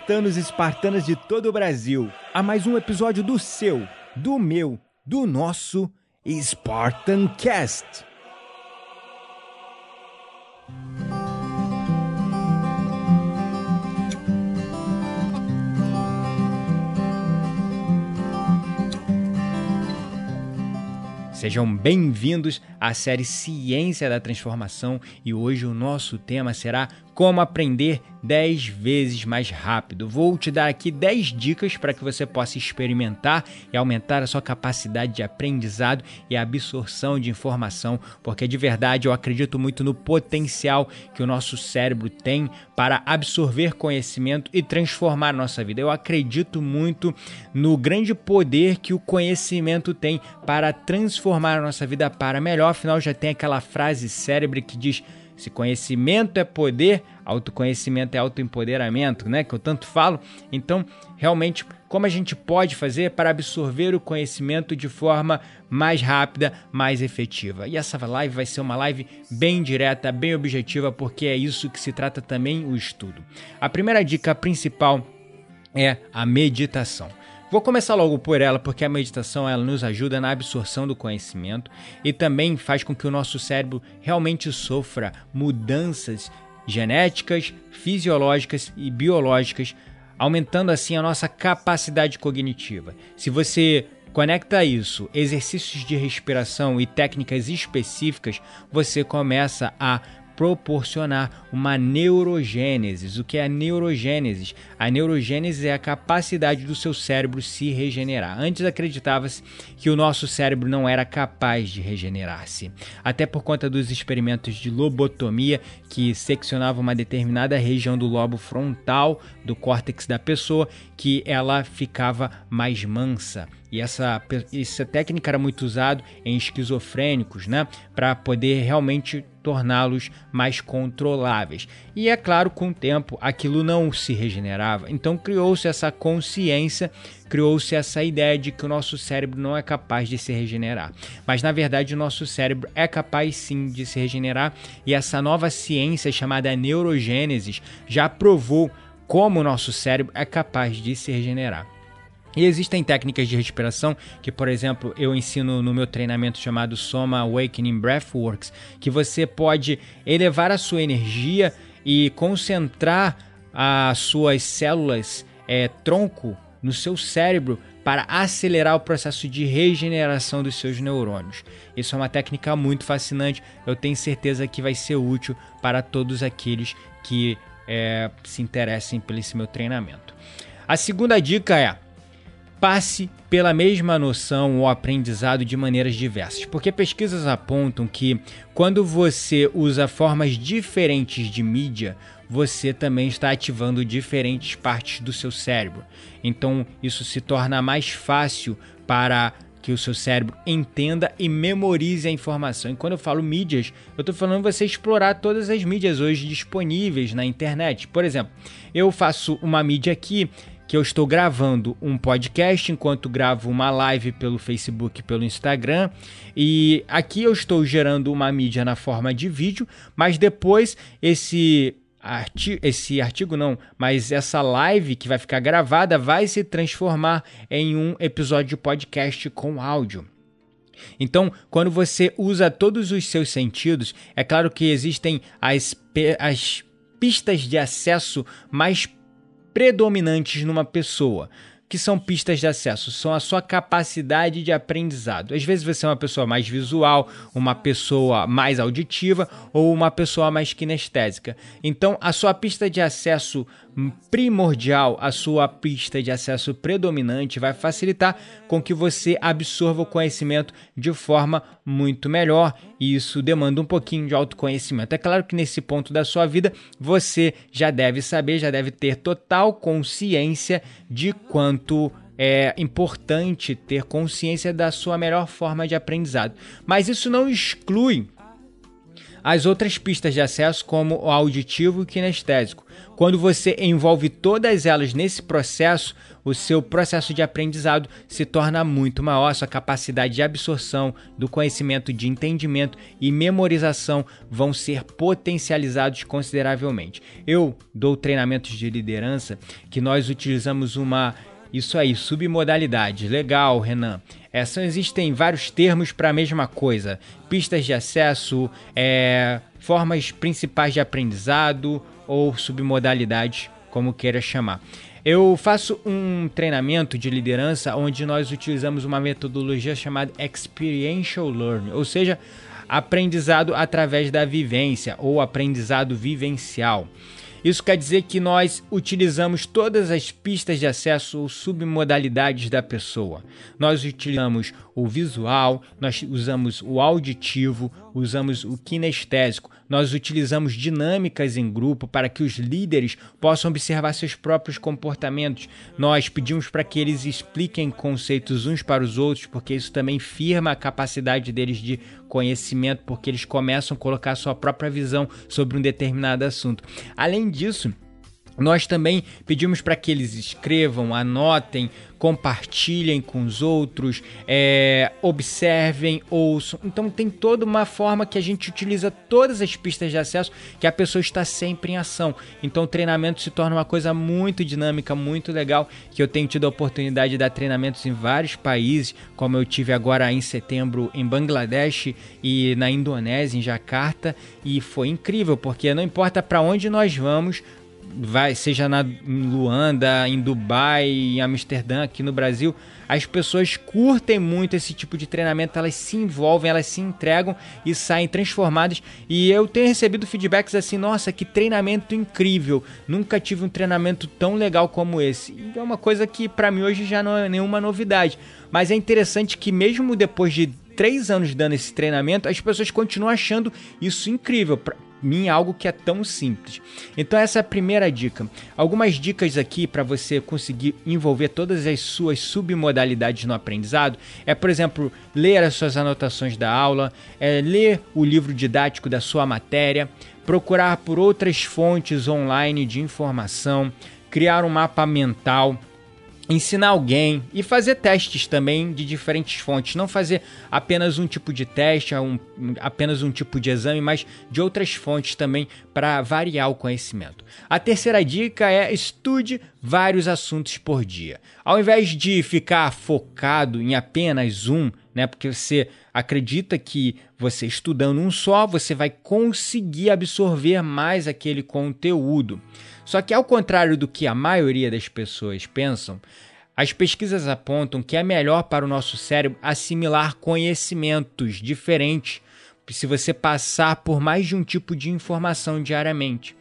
Espartanos e espartanas de todo o Brasil, a mais um episódio do seu, do meu, do nosso Spartan Cast. Sejam bem-vindos à série Ciência da Transformação e hoje o nosso tema será como aprender 10 vezes mais rápido. Vou te dar aqui 10 dicas para que você possa experimentar e aumentar a sua capacidade de aprendizado e absorção de informação, porque de verdade eu acredito muito no potencial que o nosso cérebro tem para absorver conhecimento e transformar nossa vida. Eu acredito muito no grande poder que o conhecimento tem para transformar a nossa vida para melhor. Afinal, já tem aquela frase célebre que diz se conhecimento é poder, autoconhecimento é autoempoderamento, né? Que eu tanto falo. Então, realmente, como a gente pode fazer para absorver o conhecimento de forma mais rápida, mais efetiva? E essa live vai ser uma live bem direta, bem objetiva, porque é isso que se trata também o estudo. A primeira dica principal é a meditação. Vou começar logo por ela, porque a meditação ela nos ajuda na absorção do conhecimento e também faz com que o nosso cérebro realmente sofra mudanças genéticas, fisiológicas e biológicas, aumentando assim a nossa capacidade cognitiva. Se você conecta isso, exercícios de respiração e técnicas específicas, você começa a proporcionar uma neurogênese. O que é a neurogênese? A neurogênese é a capacidade do seu cérebro se regenerar. Antes acreditava-se que o nosso cérebro não era capaz de regenerar-se, até por conta dos experimentos de lobotomia que seccionavam uma determinada região do lobo frontal do córtex da pessoa, que ela ficava mais mansa. E essa, essa técnica era muito usada em esquizofrênicos, né? Para poder realmente torná-los mais controláveis. E é claro, com o tempo, aquilo não se regenerava. Então criou-se essa consciência, criou-se essa ideia de que o nosso cérebro não é capaz de se regenerar. Mas na verdade, o nosso cérebro é capaz sim de se regenerar. E essa nova ciência chamada neurogênese já provou como o nosso cérebro é capaz de se regenerar. E existem técnicas de respiração que, por exemplo, eu ensino no meu treinamento chamado Soma Awakening Breathworks, que você pode elevar a sua energia e concentrar as suas células é, tronco no seu cérebro para acelerar o processo de regeneração dos seus neurônios. Isso é uma técnica muito fascinante, eu tenho certeza que vai ser útil para todos aqueles que é, se interessem pelo esse meu treinamento. A segunda dica é passe pela mesma noção ou aprendizado de maneiras diversas, porque pesquisas apontam que quando você usa formas diferentes de mídia, você também está ativando diferentes partes do seu cérebro. Então, isso se torna mais fácil para que o seu cérebro entenda e memorize a informação. E quando eu falo mídias, eu estou falando você explorar todas as mídias hoje disponíveis na internet. Por exemplo, eu faço uma mídia aqui que eu estou gravando um podcast enquanto gravo uma live pelo Facebook, pelo Instagram, e aqui eu estou gerando uma mídia na forma de vídeo, mas depois esse artigo, esse artigo não, mas essa live que vai ficar gravada vai se transformar em um episódio de podcast com áudio. Então, quando você usa todos os seus sentidos, é claro que existem as, as pistas de acesso mais predominantes numa pessoa, que são pistas de acesso, são a sua capacidade de aprendizado. Às vezes você é uma pessoa mais visual, uma pessoa mais auditiva ou uma pessoa mais kinestésica. Então, a sua pista de acesso primordial a sua pista de acesso predominante, vai facilitar com que você absorva o conhecimento de forma muito melhor e isso demanda um pouquinho de autoconhecimento. É claro que nesse ponto da sua vida você já deve saber, já deve ter total consciência de quanto é importante ter consciência da sua melhor forma de aprendizado. Mas isso não exclui as outras pistas de acesso, como o auditivo e o kinestésico. Quando você envolve todas elas nesse processo, o seu processo de aprendizado se torna muito maior, sua capacidade de absorção do conhecimento, de entendimento e memorização vão ser potencializados consideravelmente. Eu dou treinamentos de liderança que nós utilizamos uma isso aí, submodalidade. Legal, Renan. É, são, existem vários termos para a mesma coisa: pistas de acesso, é, formas principais de aprendizado ou submodalidade, como queira chamar. Eu faço um treinamento de liderança onde nós utilizamos uma metodologia chamada Experiential Learning, ou seja, aprendizado através da vivência ou aprendizado vivencial. Isso quer dizer que nós utilizamos todas as pistas de acesso ou submodalidades da pessoa. Nós utilizamos o visual, nós usamos o auditivo, usamos o kinestésico, nós utilizamos dinâmicas em grupo para que os líderes possam observar seus próprios comportamentos. Nós pedimos para que eles expliquem conceitos uns para os outros, porque isso também firma a capacidade deles de conhecimento, porque eles começam a colocar sua própria visão sobre um determinado assunto. Além disso, nós também pedimos para que eles escrevam, anotem, compartilhem com os outros, é, observem, ouçam. Então tem toda uma forma que a gente utiliza todas as pistas de acesso que a pessoa está sempre em ação. Então o treinamento se torna uma coisa muito dinâmica, muito legal, que eu tenho tido a oportunidade de dar treinamentos em vários países, como eu tive agora em setembro em Bangladesh e na Indonésia, em Jakarta, e foi incrível, porque não importa para onde nós vamos, vai, seja na, em Luanda, em Dubai, em Amsterdã, aqui no Brasil, as pessoas curtem muito esse tipo de treinamento, elas se envolvem, elas se entregam e saem transformadas. E eu tenho recebido feedbacks assim: nossa, que treinamento incrível! Nunca tive um treinamento tão legal como esse. E é uma coisa que para mim hoje já não é nenhuma novidade. Mas é interessante que, mesmo depois de três anos dando esse treinamento, as pessoas continuam achando isso incrível mim algo que é tão simples. Então essa é a primeira dica. Algumas dicas aqui para você conseguir envolver todas as suas submodalidades no aprendizado é, por exemplo, ler as suas anotações da aula, é, ler o livro didático da sua matéria, procurar por outras fontes online de informação, criar um mapa mental ensinar alguém e fazer testes também de diferentes fontes, não fazer apenas um tipo de teste, um, apenas um tipo de exame, mas de outras fontes também para variar o conhecimento. A terceira dica é estude vários assuntos por dia. Ao invés de ficar focado em apenas um, né, porque você acredita que você estudando um só, você vai conseguir absorver mais aquele conteúdo. Só que, ao contrário do que a maioria das pessoas pensam, as pesquisas apontam que é melhor para o nosso cérebro assimilar conhecimentos diferentes se você passar por mais de um tipo de informação diariamente.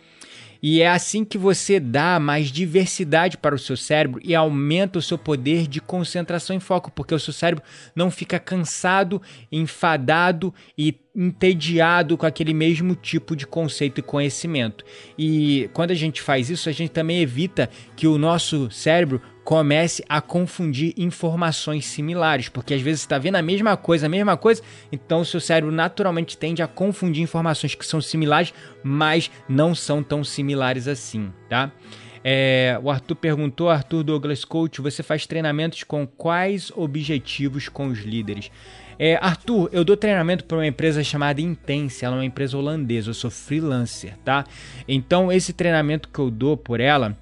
E é assim que você dá mais diversidade para o seu cérebro e aumenta o seu poder de concentração e foco, porque o seu cérebro não fica cansado, enfadado e entediado com aquele mesmo tipo de conceito e conhecimento. E quando a gente faz isso, a gente também evita que o nosso cérebro comece a confundir informações similares, porque às vezes está vendo a mesma coisa, a mesma coisa, então o seu cérebro naturalmente tende a confundir informações que são similares, mas não são tão similares assim, tá? É, o Arthur perguntou, Arthur Douglas Coach, você faz treinamentos com quais objetivos com os líderes? É, Arthur, eu dou treinamento para uma empresa chamada Intense, ela é uma empresa holandesa, eu sou freelancer, tá? Então esse treinamento que eu dou por ela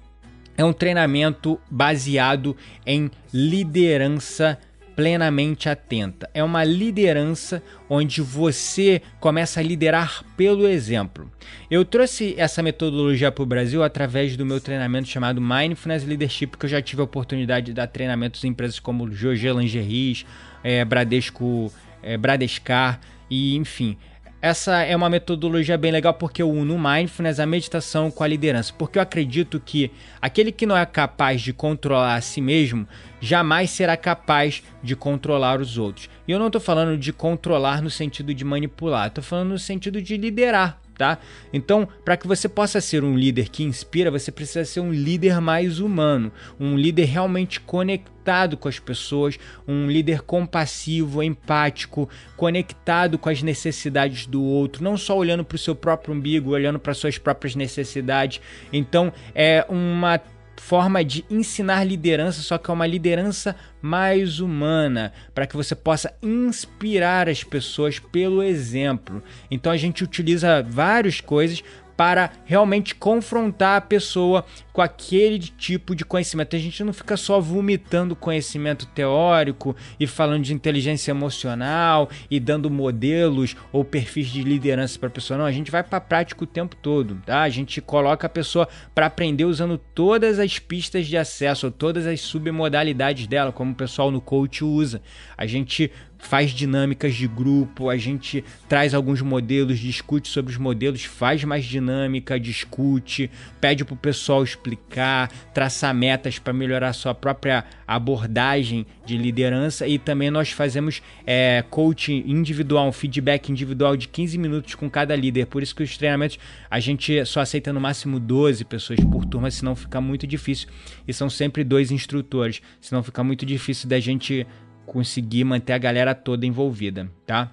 é um treinamento baseado em liderança plenamente atenta. É uma liderança onde você começa a liderar pelo exemplo. Eu trouxe essa metodologia para o Brasil através do meu treinamento chamado Mindfulness Leadership, que eu já tive a oportunidade de dar treinamentos em empresas como Jorge Lingeries, é, Bradesco, é, Bradescar e enfim. Essa é uma metodologia bem legal porque eu uno mindfulness, a meditação com a liderança. Porque eu acredito que aquele que não é capaz de controlar a si mesmo jamais será capaz de controlar os outros. E eu não estou falando de controlar no sentido de manipular, estou falando no sentido de liderar tá? Então, para que você possa ser um líder que inspira, você precisa ser um líder mais humano, um líder realmente conectado com as pessoas, um líder compassivo, empático, conectado com as necessidades do outro, não só olhando para o seu próprio umbigo, olhando para suas próprias necessidades. Então, é uma forma de ensinar liderança, só que é uma liderança mais humana, para que você possa inspirar as pessoas pelo exemplo. Então a gente utiliza várias coisas para realmente confrontar a pessoa com aquele tipo de conhecimento. A gente não fica só vomitando conhecimento teórico e falando de inteligência emocional e dando modelos ou perfis de liderança para a pessoa. Não, a gente vai para a prática o tempo todo, tá? A gente coloca a pessoa para aprender usando todas as pistas de acesso, todas as submodalidades dela, como o pessoal no coach usa. A gente faz dinâmicas de grupo, a gente traz alguns modelos, discute sobre os modelos, faz mais dinâmica, discute, pede para o pessoal explicar, traçar metas para melhorar sua própria abordagem de liderança e também nós fazemos é, coaching individual, um feedback individual de 15 minutos com cada líder. Por isso que os treinamentos a gente só aceita no máximo 12 pessoas por turma, senão fica muito difícil. E são sempre dois instrutores, senão fica muito difícil da gente conseguir manter a galera toda envolvida, tá?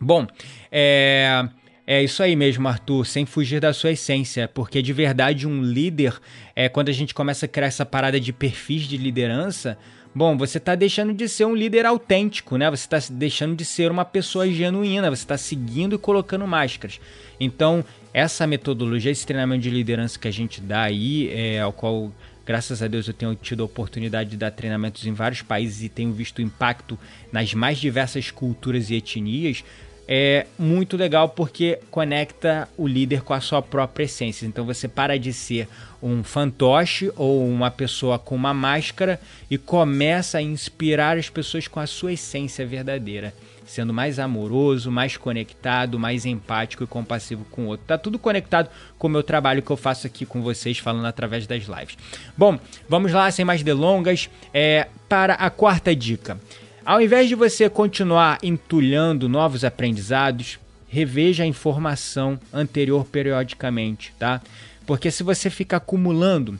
Bom, é. É isso aí mesmo, Arthur, sem fugir da sua essência, porque de verdade um líder, é quando a gente começa a criar essa parada de perfis de liderança, bom, você está deixando de ser um líder autêntico, né? Você está deixando de ser uma pessoa genuína, você está seguindo e colocando máscaras. Então, essa metodologia, esse treinamento de liderança que a gente dá aí, é, ao qual Graças a Deus eu tenho tido a oportunidade de dar treinamentos em vários países e tenho visto o impacto nas mais diversas culturas e etnias. É muito legal porque conecta o líder com a sua própria essência. Então você para de ser um fantoche ou uma pessoa com uma máscara e começa a inspirar as pessoas com a sua essência verdadeira sendo mais amoroso, mais conectado, mais empático e compassivo com o outro. Tá tudo conectado com o meu trabalho que eu faço aqui com vocês, falando através das lives. Bom, vamos lá, sem mais delongas, é, para a quarta dica. Ao invés de você continuar entulhando novos aprendizados, reveja a informação anterior periodicamente, tá? Porque se você fica acumulando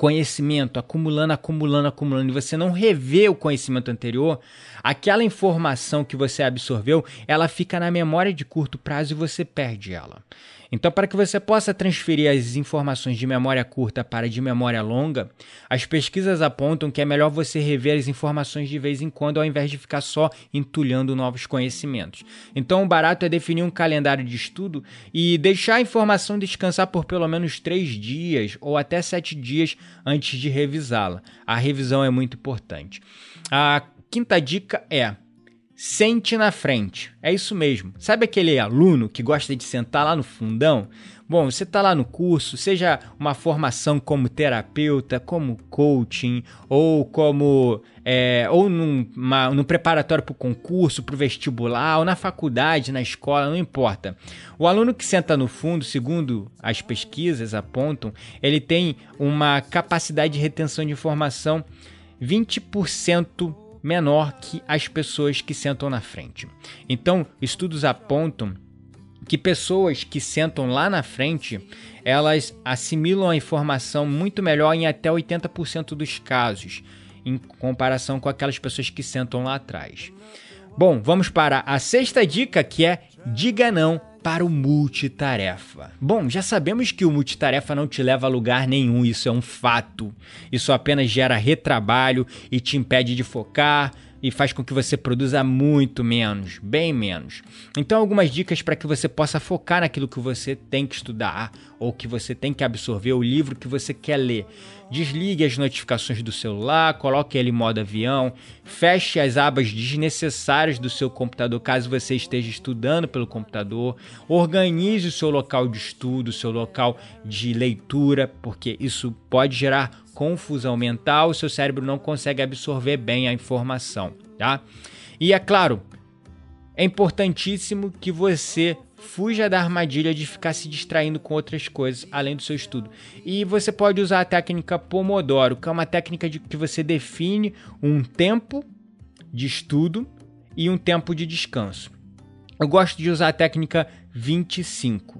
conhecimento, acumulando, acumulando, acumulando, e você não revê o conhecimento anterior, aquela informação que você absorveu, ela fica na memória de curto prazo e você perde ela. Então, para que você possa transferir as informações de memória curta para de memória longa, as pesquisas apontam que é melhor você rever as informações de vez em quando ao invés de ficar só entulhando novos conhecimentos. Então, o barato é definir um calendário de estudo e deixar a informação descansar por pelo menos três dias ou até sete dias antes de revisá-la. A revisão é muito importante. A quinta dica é Sente na frente. É isso mesmo. Sabe aquele aluno que gosta de sentar lá no fundão? Bom, você está lá no curso, seja uma formação como terapeuta, como coaching, ou como. É, ou num, uma, num preparatório para o concurso, para o vestibular, ou na faculdade, na escola, não importa. O aluno que senta no fundo, segundo as pesquisas apontam, ele tem uma capacidade de retenção de informação 20% menor que as pessoas que sentam na frente. Então, estudos apontam que pessoas que sentam lá na frente, elas assimilam a informação muito melhor em até 80% dos casos, em comparação com aquelas pessoas que sentam lá atrás. Bom, vamos para a sexta dica que é diga não para o multitarefa. Bom, já sabemos que o multitarefa não te leva a lugar nenhum, isso é um fato. Isso apenas gera retrabalho e te impede de focar, e faz com que você produza muito menos, bem menos. Então, algumas dicas para que você possa focar naquilo que você tem que estudar ou que você tem que absorver, o livro que você quer ler. Desligue as notificações do celular, coloque ele em modo avião, feche as abas desnecessárias do seu computador caso você esteja estudando pelo computador, organize o seu local de estudo, o seu local de leitura, porque isso pode gerar confusão mental, seu cérebro não consegue absorver bem a informação, tá? E é claro, é importantíssimo que você fuja da armadilha de ficar se distraindo com outras coisas além do seu estudo. E você pode usar a técnica Pomodoro, que é uma técnica de que você define um tempo de estudo e um tempo de descanso. Eu gosto de usar a técnica 25.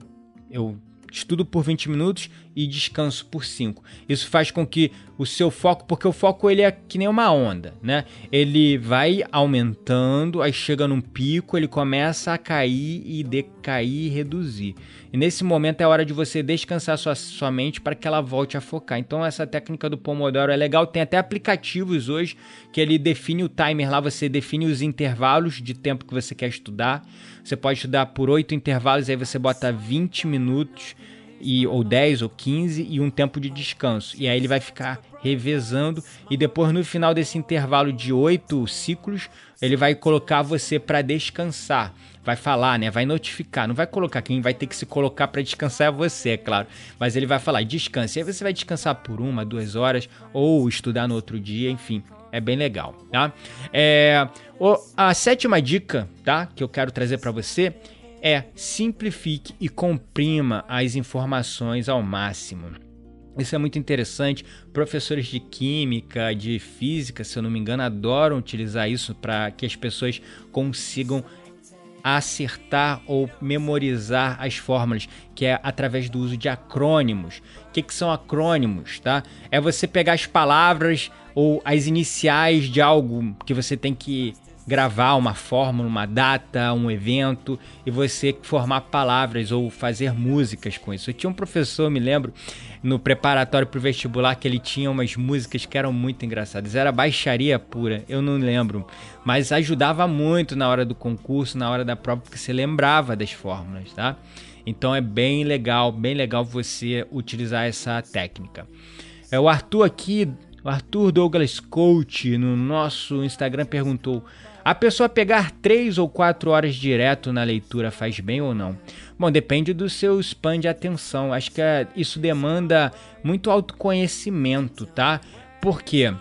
Eu estudo por 20 minutos e descanso por 5. Isso faz com que o seu foco, porque o foco ele é que nem uma onda, né? Ele vai aumentando, aí chega num pico, ele começa a cair e decair e reduzir. E nesse momento é hora de você descansar sua, sua mente para que ela volte a focar. Então essa técnica do Pomodoro é legal, tem até aplicativos hoje que ele define o timer lá, você define os intervalos de tempo que você quer estudar. Você pode estudar por 8 intervalos, aí você bota 20 minutos e, ou 10 ou 15 e um tempo de descanso. E aí ele vai ficar revezando e depois no final desse intervalo de oito ciclos, ele vai colocar você para descansar. Vai falar, né? Vai notificar. Não vai colocar quem vai ter que se colocar para descansar é você, é claro. Mas ele vai falar descanse. E aí você vai descansar por uma, duas horas ou estudar no outro dia, enfim. É bem legal, tá? É, a sétima dica, tá? Que eu quero trazer para você é simplifique e comprima as informações ao máximo. Isso é muito interessante. Professores de química, de física, se eu não me engano, adoram utilizar isso para que as pessoas consigam acertar ou memorizar as fórmulas, que é através do uso de acrônimos. O que, que são acrônimos? Tá? É você pegar as palavras ou as iniciais de algo que você tem que gravar uma fórmula, uma data, um evento e você formar palavras ou fazer músicas com isso. Eu tinha um professor, me lembro, no preparatório para o vestibular que ele tinha umas músicas que eram muito engraçadas. Era baixaria pura, eu não lembro, mas ajudava muito na hora do concurso, na hora da prova, porque você lembrava das fórmulas, tá? Então é bem legal, bem legal você utilizar essa técnica. É o Arthur aqui, o Arthur Douglas Coach no nosso Instagram perguntou: a pessoa pegar três ou quatro horas direto na leitura faz bem ou não? Bom, depende do seu span de atenção. Acho que é, isso demanda muito autoconhecimento, tá? Porque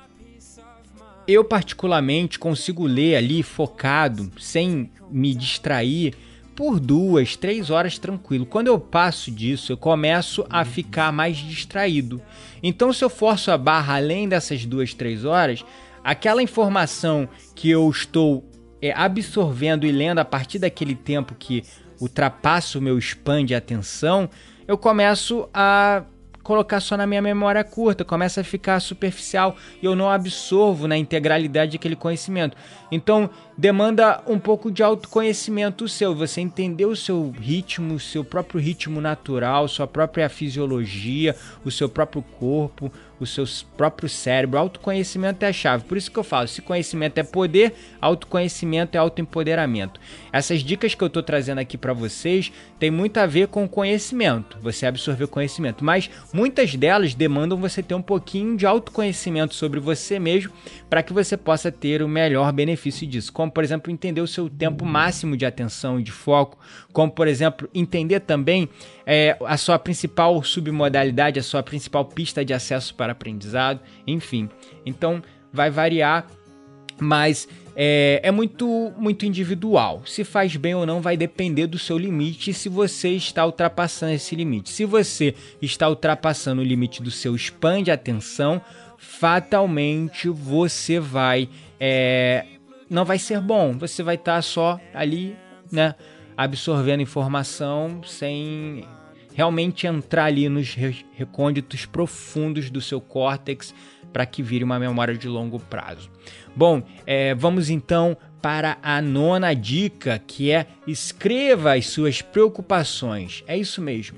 eu particularmente consigo ler ali focado, sem me distrair, por duas, três horas tranquilo. Quando eu passo disso, eu começo a ficar mais distraído. Então, se eu forço a barra além dessas duas, três horas, aquela informação que eu estou é, absorvendo e lendo a partir daquele tempo que ultrapassa o meu span de atenção, eu começo a colocar só na minha memória curta, começa a ficar superficial e eu não absorvo na integralidade aquele conhecimento. Então, demanda um pouco de autoconhecimento seu, você entender o seu ritmo, o seu próprio ritmo natural, sua própria fisiologia, o seu próprio corpo, o seu próprio cérebro. Autoconhecimento é a chave. Por isso que eu falo, se conhecimento é poder, autoconhecimento é autoempoderamento. Essas dicas que eu estou trazendo aqui para vocês tem muito a ver com conhecimento, você absorver conhecimento, mas muitas delas demandam você ter um pouquinho de autoconhecimento sobre você mesmo para que você possa ter o melhor benefício disso. Como, por exemplo, entender o seu tempo máximo de atenção e de foco, como, por exemplo, entender também é, a sua principal submodalidade, a sua principal pista de acesso para aprendizado, enfim. Então, vai variar, mas é, é, muito, muito individual. Se faz bem ou não vai depender do seu limite se você está ultrapassando esse limite. Se você está ultrapassando o limite do seu span de atenção, fatalmente você vai. É, não vai ser bom. Você vai estar só ali, né? Absorvendo informação sem realmente entrar ali nos recônditos profundos do seu córtex para que vire uma memória de longo prazo. Bom, é, vamos então para a nona dica, que é escreva as suas preocupações. É isso mesmo.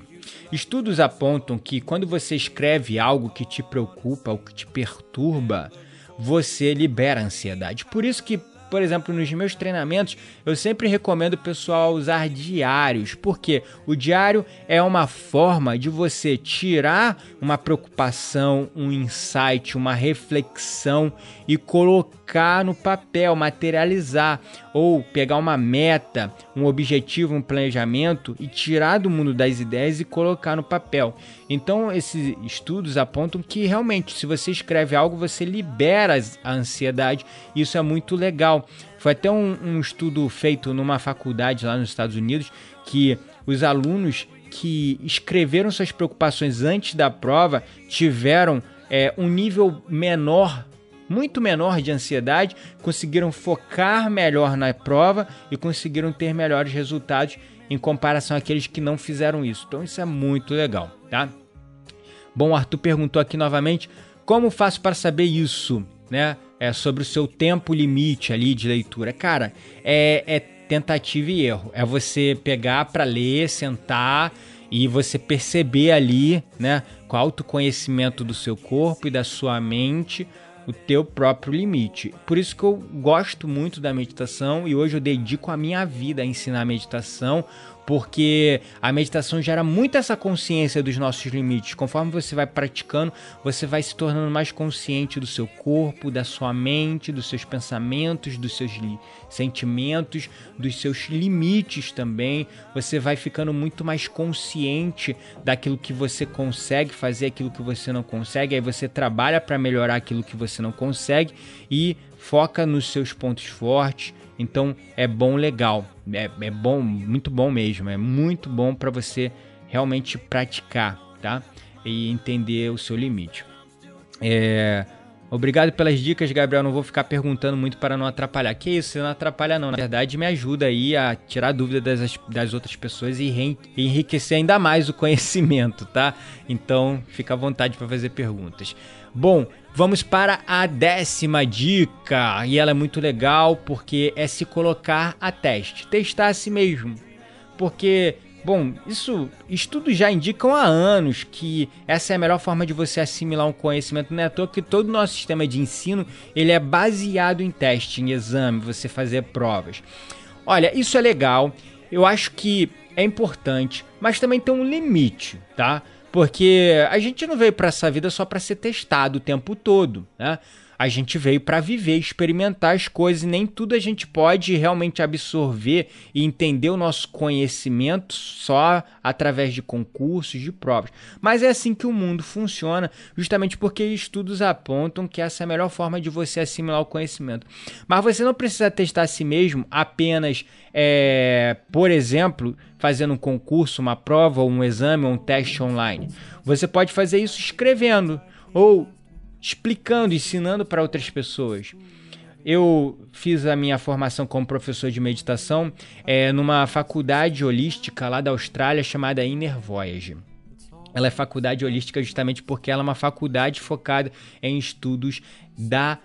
Estudos apontam que quando você escreve algo que te preocupa ou que te perturba, você libera ansiedade. Por isso que por exemplo, nos meus treinamentos, eu sempre recomendo o pessoal usar diários, porque o diário é uma forma de você tirar uma preocupação, um insight, uma reflexão e colocar colocar no papel, materializar, ou pegar uma meta, um objetivo, um planejamento e tirar do mundo das ideias e colocar no papel. Então, esses estudos apontam que realmente, se você escreve algo, você libera a ansiedade. Isso é muito legal. Foi até um, um estudo feito numa faculdade lá nos Estados Unidos que os alunos que escreveram suas preocupações antes da prova tiveram é, um nível menor muito menor de ansiedade, conseguiram focar melhor na prova e conseguiram ter melhores resultados em comparação àqueles que não fizeram isso. Então isso é muito legal, tá? Bom, Arthur perguntou aqui novamente como faço para saber isso, né? É sobre o seu tempo limite ali de leitura. Cara, é, é tentativa e erro. É você pegar para ler, sentar e você perceber ali, né, com autoconhecimento do seu corpo e da sua mente, o teu próprio limite. Por isso que eu gosto muito da meditação e hoje eu dedico a minha vida a ensinar meditação, porque a meditação gera muito essa consciência dos nossos limites. Conforme você vai praticando, você vai se tornando mais consciente do seu corpo, da sua mente, dos seus pensamentos, dos seus sentimentos, dos seus limites também. Você vai ficando muito mais consciente daquilo que você consegue fazer, aquilo que você não consegue. Aí você trabalha para melhorar aquilo que você não consegue e foca nos seus pontos fortes então é bom, legal, é, é bom, muito bom mesmo, é muito bom para você realmente praticar, tá? E entender o seu limite. É, Obrigado pelas dicas, Gabriel. Não vou ficar perguntando muito para não atrapalhar. Que isso, você não atrapalha não. Na verdade, me ajuda aí a tirar dúvida das, das outras pessoas e enriquecer ainda mais o conhecimento, tá? Então, fica à vontade para fazer perguntas. Bom, vamos para a décima dica. E ela é muito legal porque é se colocar a teste. Testar a si mesmo. Porque Bom, isso estudos já indicam há anos que essa é a melhor forma de você assimilar um conhecimento. Não é à toa que todo o nosso sistema de ensino ele é baseado em teste, em exame, você fazer provas. Olha, isso é legal. Eu acho que é importante, mas também tem um limite, tá? Porque a gente não veio para essa vida só para ser testado o tempo todo, né? A gente veio para viver, experimentar as coisas e nem tudo a gente pode realmente absorver e entender o nosso conhecimento só através de concursos, de provas. Mas é assim que o mundo funciona, justamente porque estudos apontam que essa é a melhor forma de você assimilar o conhecimento. Mas você não precisa testar a si mesmo apenas, é, por exemplo, fazendo um concurso, uma prova, um exame ou um teste online. Você pode fazer isso escrevendo ou explicando, ensinando para outras pessoas. Eu fiz a minha formação como professor de meditação é, numa faculdade holística lá da Austrália chamada Inner Voyage. Ela é faculdade holística justamente porque ela é uma faculdade focada em estudos da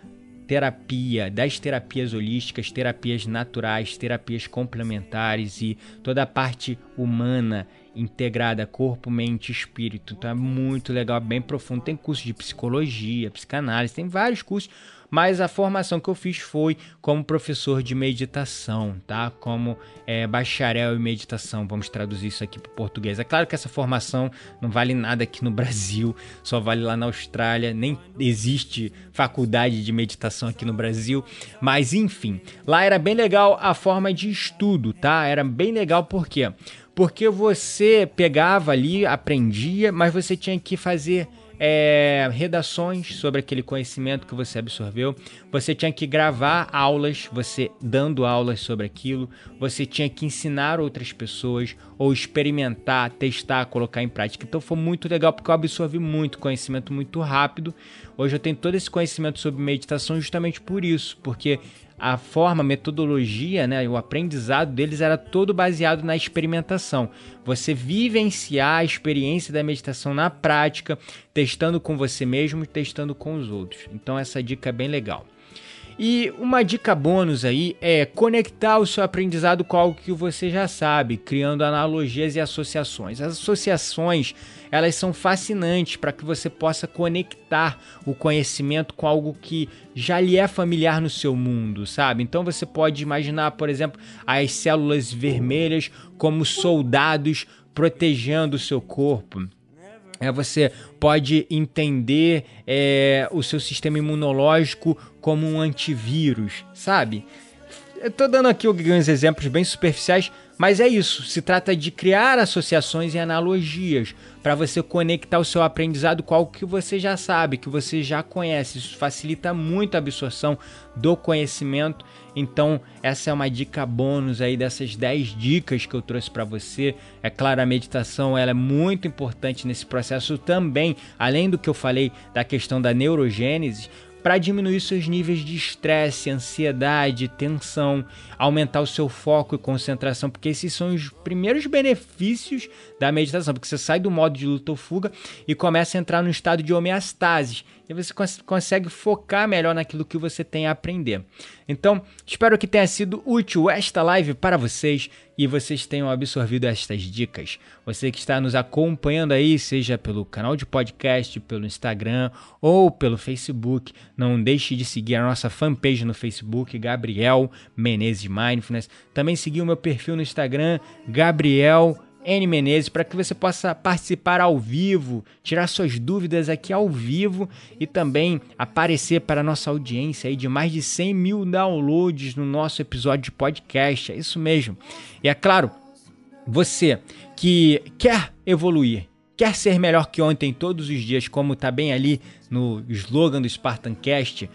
terapia, das terapias holísticas, terapias naturais, terapias complementares e toda a parte humana integrada, corpo, mente, espírito. Então é muito legal, bem profundo. Tem curso de psicologia, psicanálise, tem vários cursos, mas a formação que eu fiz foi como professor de meditação, tá? Como é, bacharel em meditação, vamos traduzir isso aqui para português. É claro que essa formação não vale nada aqui no Brasil, só vale lá na Austrália, nem existe faculdade de meditação aqui no Brasil, mas enfim, lá era bem legal a forma de estudo, tá? Era bem legal porque porque você pegava ali, aprendia, mas você tinha que fazer é, redações sobre aquele conhecimento que você absorveu. Você tinha que gravar aulas, você dando aulas sobre aquilo. Você tinha que ensinar outras pessoas ou experimentar, testar, colocar em prática. Então foi muito legal porque eu absorvi muito conhecimento muito rápido. Hoje eu tenho todo esse conhecimento sobre meditação justamente por isso, porque a forma, a metodologia, né, o aprendizado deles era todo baseado na experimentação. Você vivenciar a experiência da meditação na prática, testando com você mesmo e testando com os outros. Então essa dica é bem legal. E uma dica bônus aí é conectar o seu aprendizado com algo que você já sabe, criando analogias e associações. As associações, elas são fascinantes para que você possa conectar o conhecimento com algo que já lhe é familiar no seu mundo, sabe? Então você pode imaginar, por exemplo, as células vermelhas como soldados protegendo o seu corpo. É, você pode entender é, o seu sistema imunológico como um antivírus, sabe? Eu tô dando aqui alguns exemplos bem superficiais, mas é isso. Se trata de criar associações e analogias para você conectar o seu aprendizado com algo que você já sabe, que você já conhece. Isso facilita muito a absorção do conhecimento. Então, essa é uma dica bônus aí dessas 10 dicas que eu trouxe para você. É claro, a meditação ela é muito importante nesse processo também, além do que eu falei da questão da neurogênese, para diminuir seus níveis de estresse, ansiedade, tensão, aumentar o seu foco e concentração, porque esses são os primeiros benefícios da meditação, porque você sai do modo de luta ou fuga e começa a entrar no estado de homeostase, e você cons consegue focar melhor naquilo que você tem a aprender. Então, espero que tenha sido útil esta live para vocês e vocês tenham absorvido estas dicas. Você que está nos acompanhando aí, seja pelo canal de podcast, pelo Instagram ou pelo Facebook, não deixe de seguir a nossa fanpage no Facebook, Gabriel Menezes Mindfulness. Também seguir o meu perfil no Instagram, Gabriel N Menezes, para que você possa participar ao vivo, tirar suas dúvidas aqui ao vivo e também aparecer para a nossa audiência aí de mais de 100 mil downloads no nosso episódio de podcast. É isso mesmo. E é claro, você que quer evoluir, quer ser melhor que ontem todos os dias, como está bem ali no slogan do Spartancast,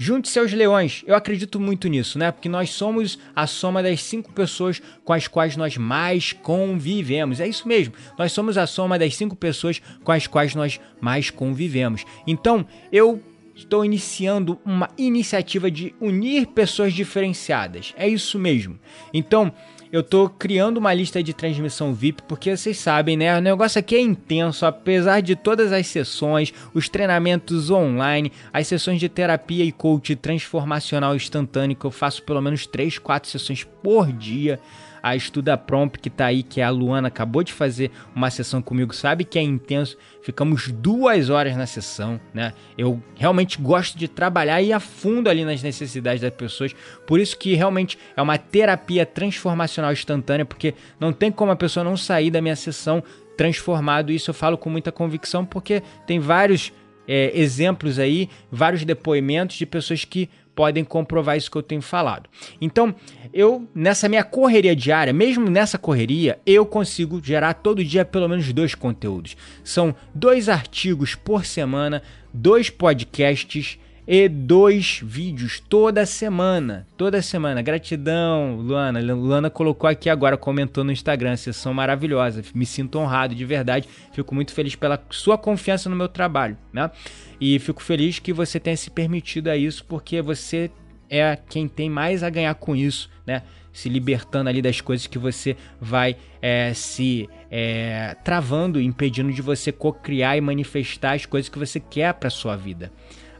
Junte seus leões. Eu acredito muito nisso, né? Porque nós somos a soma das cinco pessoas com as quais nós mais convivemos. É isso mesmo. Nós somos a soma das cinco pessoas com as quais nós mais convivemos. Então, eu estou iniciando uma iniciativa de unir pessoas diferenciadas. É isso mesmo. Então, eu tô criando uma lista de transmissão VIP, porque vocês sabem, né? O negócio aqui é intenso, apesar de todas as sessões, os treinamentos online, as sessões de terapia e coach transformacional instantâneo, que eu faço pelo menos 3, 4 sessões por dia a Estuda Prompt que tá aí, que é a Luana, acabou de fazer uma sessão comigo, sabe que é intenso. Ficamos duas horas na sessão, né? Eu realmente gosto de trabalhar e a fundo ali nas necessidades das pessoas. Por isso que realmente é uma terapia transformacional instantânea, porque não tem como a pessoa não sair da minha sessão transformado. Isso eu falo com muita convicção, porque tem vários é, exemplos aí, vários depoimentos de pessoas que podem comprovar isso que eu tenho falado. Então, eu, nessa minha correria diária, mesmo nessa correria, eu consigo gerar todo dia pelo menos dois conteúdos. São dois artigos por semana, dois podcasts e dois vídeos toda semana. Toda semana. Gratidão, Luana. Luana colocou aqui agora, comentou no Instagram. Sessão maravilhosa. Me sinto honrado de verdade. Fico muito feliz pela sua confiança no meu trabalho, né? E fico feliz que você tenha se permitido a isso, porque você é quem tem mais a ganhar com isso, né? Se libertando ali das coisas que você vai é, se é, travando, impedindo de você co-criar e manifestar as coisas que você quer para sua vida.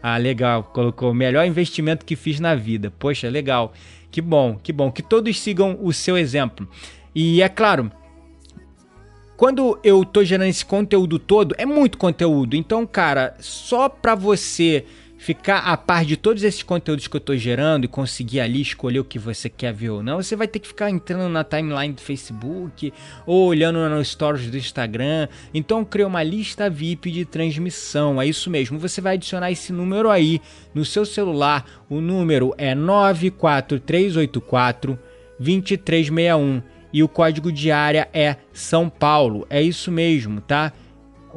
Ah, legal, colocou o melhor investimento que fiz na vida. Poxa, legal. Que bom, que bom. Que todos sigam o seu exemplo. E é claro, quando eu tô gerando esse conteúdo todo, é muito conteúdo. Então, cara, só pra você ficar a par de todos esses conteúdos que eu estou gerando e conseguir ali escolher o que você quer ver ou não, você vai ter que ficar entrando na timeline do Facebook ou olhando nos stories do Instagram. Então criei uma lista VIP de transmissão. É isso mesmo. Você vai adicionar esse número aí no seu celular. O número é 94384 2361 e o código de área é São Paulo. É isso mesmo, tá?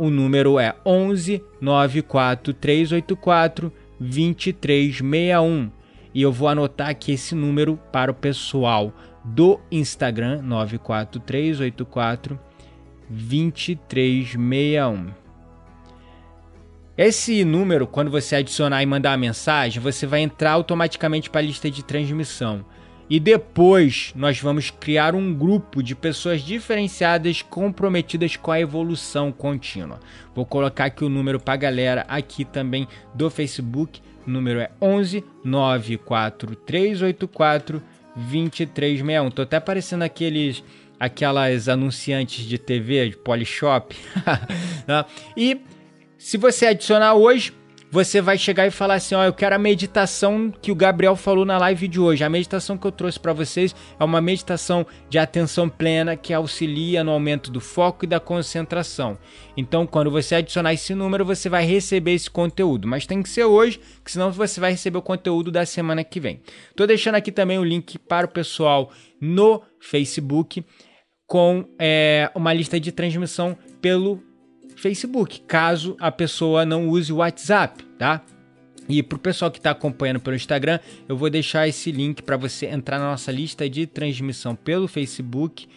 O número é 11 94384 2361. E eu vou anotar aqui esse número para o pessoal do Instagram 94384 2361. Esse número, quando você adicionar e mandar a mensagem, você vai entrar automaticamente para a lista de transmissão. E depois nós vamos criar um grupo de pessoas diferenciadas comprometidas com a evolução contínua. Vou colocar aqui o número para galera aqui também do Facebook. O número é 11 94384 2361. Tô até aparecendo aqueles aquelas anunciantes de TV de Polishop. Né? e se você adicionar hoje, você vai chegar e falar assim: ó, eu quero a meditação que o Gabriel falou na live de hoje. A meditação que eu trouxe para vocês é uma meditação de atenção plena que auxilia no aumento do foco e da concentração. Então, quando você adicionar esse número, você vai receber esse conteúdo. Mas tem que ser hoje, que senão você vai receber o conteúdo da semana que vem. Tô deixando aqui também o link para o pessoal no Facebook com é, uma lista de transmissão pelo Facebook, caso a pessoa não use o WhatsApp, tá? E para o pessoal que está acompanhando pelo Instagram, eu vou deixar esse link para você entrar na nossa lista de transmissão pelo Facebook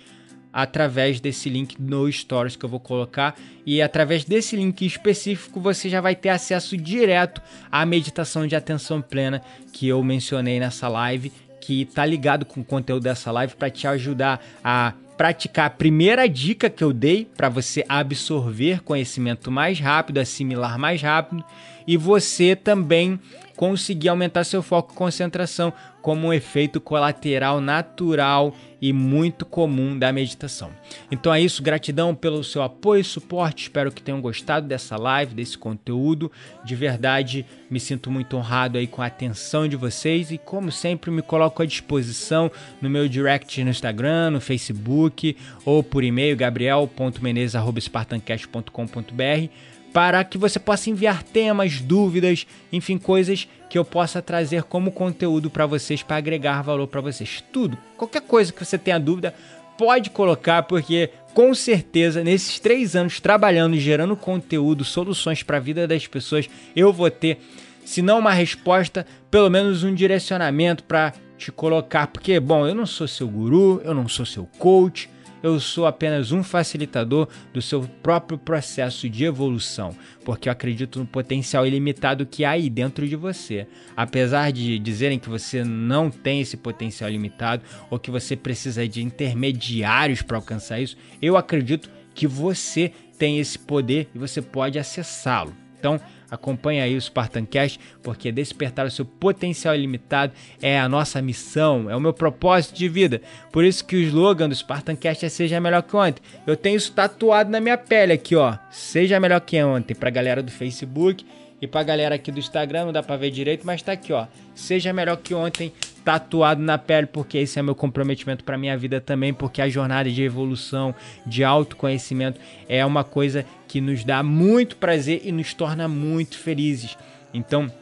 através desse link no Stories que eu vou colocar. E através desse link específico você já vai ter acesso direto à meditação de atenção plena que eu mencionei nessa live, que está ligado com o conteúdo dessa live para te ajudar a praticar a primeira dica que eu dei para você absorver conhecimento mais rápido, assimilar mais rápido e você também conseguir aumentar seu foco e concentração como um efeito colateral natural e muito comum da meditação. Então é isso, gratidão pelo seu apoio e suporte. Espero que tenham gostado dessa live, desse conteúdo. De verdade, me sinto muito honrado aí com a atenção de vocês e como sempre me coloco à disposição no meu direct no Instagram, no Facebook ou por e-mail gabriel.menezes@spartancast.com.br para que você possa enviar temas, dúvidas, enfim, coisas que eu possa trazer como conteúdo para vocês, para agregar valor para vocês. Tudo, qualquer coisa que você tenha dúvida, pode colocar, porque com certeza nesses três anos trabalhando e gerando conteúdo, soluções para a vida das pessoas, eu vou ter, se não uma resposta, pelo menos um direcionamento para te colocar. Porque, bom, eu não sou seu guru, eu não sou seu coach, eu sou apenas um facilitador do seu próprio processo de evolução, porque eu acredito no potencial ilimitado que há aí dentro de você. Apesar de dizerem que você não tem esse potencial limitado ou que você precisa de intermediários para alcançar isso, eu acredito que você tem esse poder e você pode acessá-lo. Então, Acompanhe aí o Spartancast, porque despertar o seu potencial ilimitado é a nossa missão, é o meu propósito de vida. Por isso que o slogan do Spartancast é Seja Melhor que Ontem. Eu tenho isso tatuado na minha pele aqui, ó. Seja Melhor que Ontem, pra galera do Facebook e pra galera aqui do Instagram, não dá pra ver direito, mas tá aqui, ó. Seja melhor que ontem, tatuado na pele, porque esse é meu comprometimento para minha vida também, porque a jornada de evolução, de autoconhecimento é uma coisa que nos dá muito prazer e nos torna muito felizes. Então,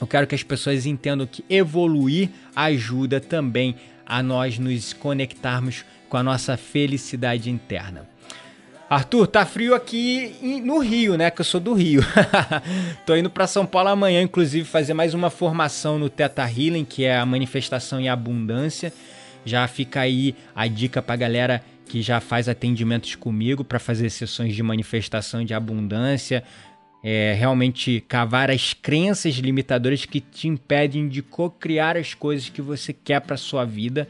eu quero que as pessoas entendam que evoluir ajuda também a nós nos conectarmos com a nossa felicidade interna. Arthur, tá frio aqui no Rio, né? Que eu sou do Rio. Tô indo para São Paulo amanhã, inclusive, fazer mais uma formação no Teta Healing, que é a manifestação e abundância. Já fica aí a dica pra galera que já faz atendimentos comigo para fazer sessões de manifestação de abundância. É, realmente cavar as crenças limitadoras que te impedem de co-criar as coisas que você quer para sua vida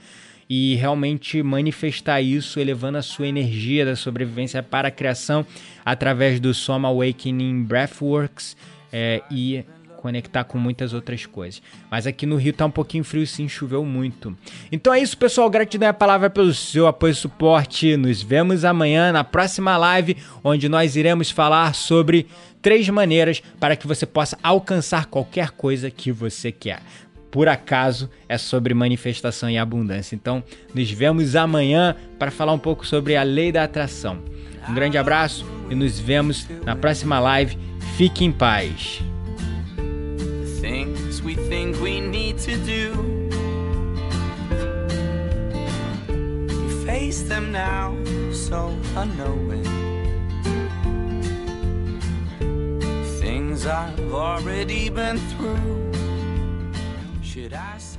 e realmente manifestar isso, elevando a sua energia da sobrevivência para a criação através do Soma Awakening Breathworks é, e conectar com muitas outras coisas. Mas aqui no Rio tá um pouquinho frio sim, choveu muito. Então é isso, pessoal. Gratidão é a palavra pelo seu apoio e suporte. Nos vemos amanhã na próxima live, onde nós iremos falar sobre três maneiras para que você possa alcançar qualquer coisa que você quer por acaso é sobre manifestação e abundância. Então, nos vemos amanhã para falar um pouco sobre a lei da atração. Um grande abraço e nos vemos na próxima live. Fique em paz. I've already been through. Should I say?